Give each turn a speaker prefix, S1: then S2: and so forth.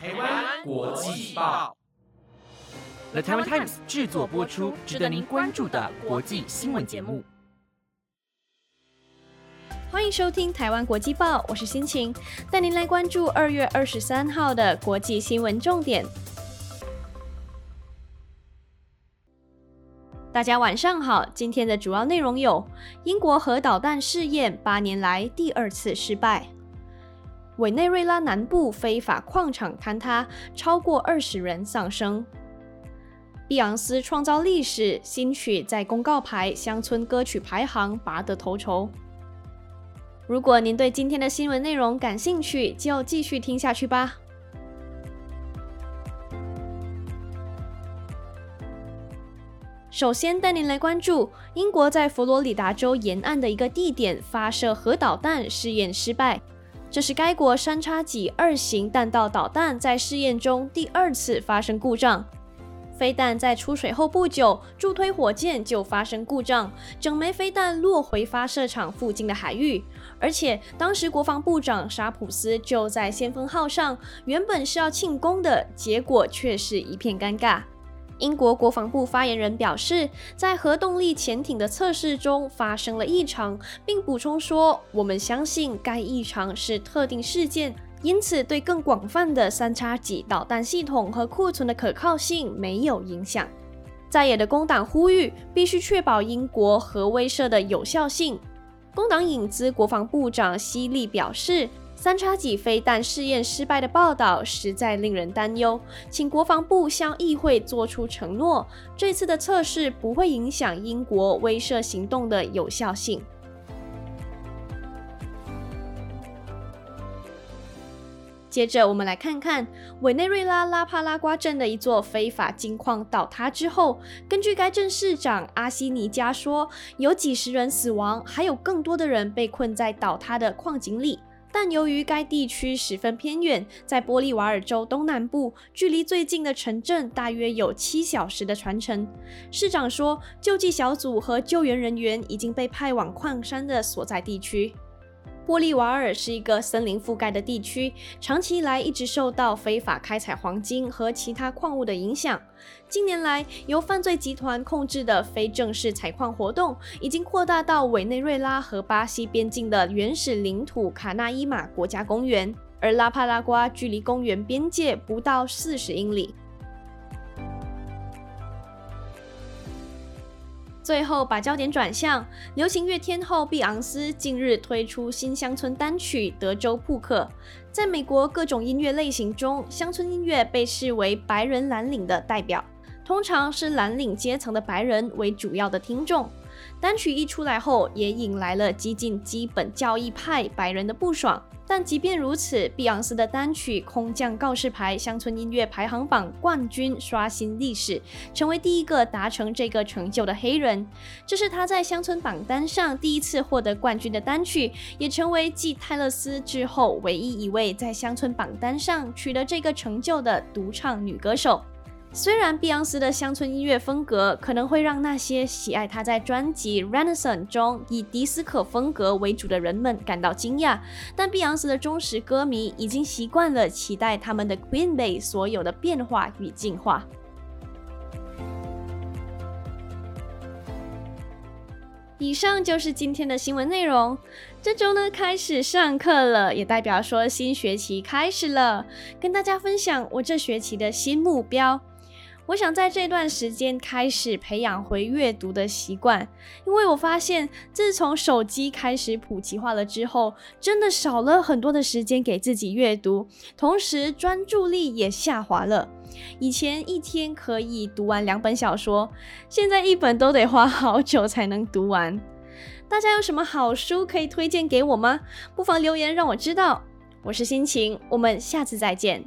S1: 台湾国际报
S2: ，The Taiwan Times 制作播出，值得您关注的国际新闻节目。
S3: 欢迎收听台湾国际报，我是心情，带您来关注二月二十三号的国际新闻重点。大家晚上好，今天的主要内容有：英国核导弹试验八年来第二次失败；委内瑞拉南部非法矿场坍塌，超过二十人丧生；碧昂斯创造历史，新曲在公告牌乡村歌曲排行拔得头筹。如果您对今天的新闻内容感兴趣，就继续听下去吧。首先带您来关注英国在佛罗里达州沿岸的一个地点发射核导弹试验失败，这是该国三叉戟二型弹道导弹在试验中第二次发生故障。飞弹在出水后不久，助推火箭就发生故障，整枚飞弹落回发射场附近的海域。而且当时国防部长沙普斯就在先锋号上，原本是要庆功的，结果却是一片尴尬。英国国防部发言人表示，在核动力潜艇的测试中发生了异常，并补充说：“我们相信该异常是特定事件。”因此，对更广泛的三叉戟导弹系统和库存的可靠性没有影响。在野的工党呼吁必须确保英国核威慑的有效性。工党引资国防部长希利表示，三叉戟飞弹试验失败的报道实在令人担忧，请国防部向议会做出承诺，这次的测试不会影响英国威慑行动的有效性。接着，我们来看看委内瑞拉拉帕拉瓜镇的一座非法金矿倒塌之后，根据该镇市长阿西尼加说，有几十人死亡，还有更多的人被困在倒塌的矿井里。但由于该地区十分偏远，在玻利瓦尔州东南部，距离最近的城镇大约有七小时的船程。市长说，救济小组和救援人员已经被派往矿山的所在地区。玻利瓦尔是一个森林覆盖的地区，长期以来一直受到非法开采黄金和其他矿物的影响。近年来，由犯罪集团控制的非正式采矿活动已经扩大到委内瑞拉和巴西边境的原始领土卡纳伊马国家公园，而拉帕拉瓜距离公园边界不到四十英里。最后，把焦点转向流行乐天后碧昂斯近日推出新乡村单曲《德州扑克》。在美国各种音乐类型中，乡村音乐被视为白人蓝领的代表，通常是蓝领阶层的白人为主要的听众。单曲一出来后，也引来了激进基本教义派白人的不爽。但即便如此，碧昂斯的单曲《空降告示牌》乡村音乐排行榜冠军刷新历史，成为第一个达成这个成就的黑人。这是他在乡村榜单上第一次获得冠军的单曲，也成为继泰勒斯之后唯一一位在乡村榜单上取得这个成就的独唱女歌手。虽然碧昂斯的乡村音乐风格可能会让那些喜爱她在专辑《Renaissance》中以迪斯科风格为主的人们感到惊讶，但碧昂斯的忠实歌迷已经习惯了期待他们的 Queen Bey 所有的变化与进化。以上就是今天的新闻内容。这周呢开始上课了，也代表说新学期开始了，跟大家分享我这学期的新目标。我想在这段时间开始培养回阅读的习惯，因为我发现自从手机开始普及化了之后，真的少了很多的时间给自己阅读，同时专注力也下滑了。以前一天可以读完两本小说，现在一本都得花好久才能读完。大家有什么好书可以推荐给我吗？不妨留言让我知道。我是心情，我们下次再见。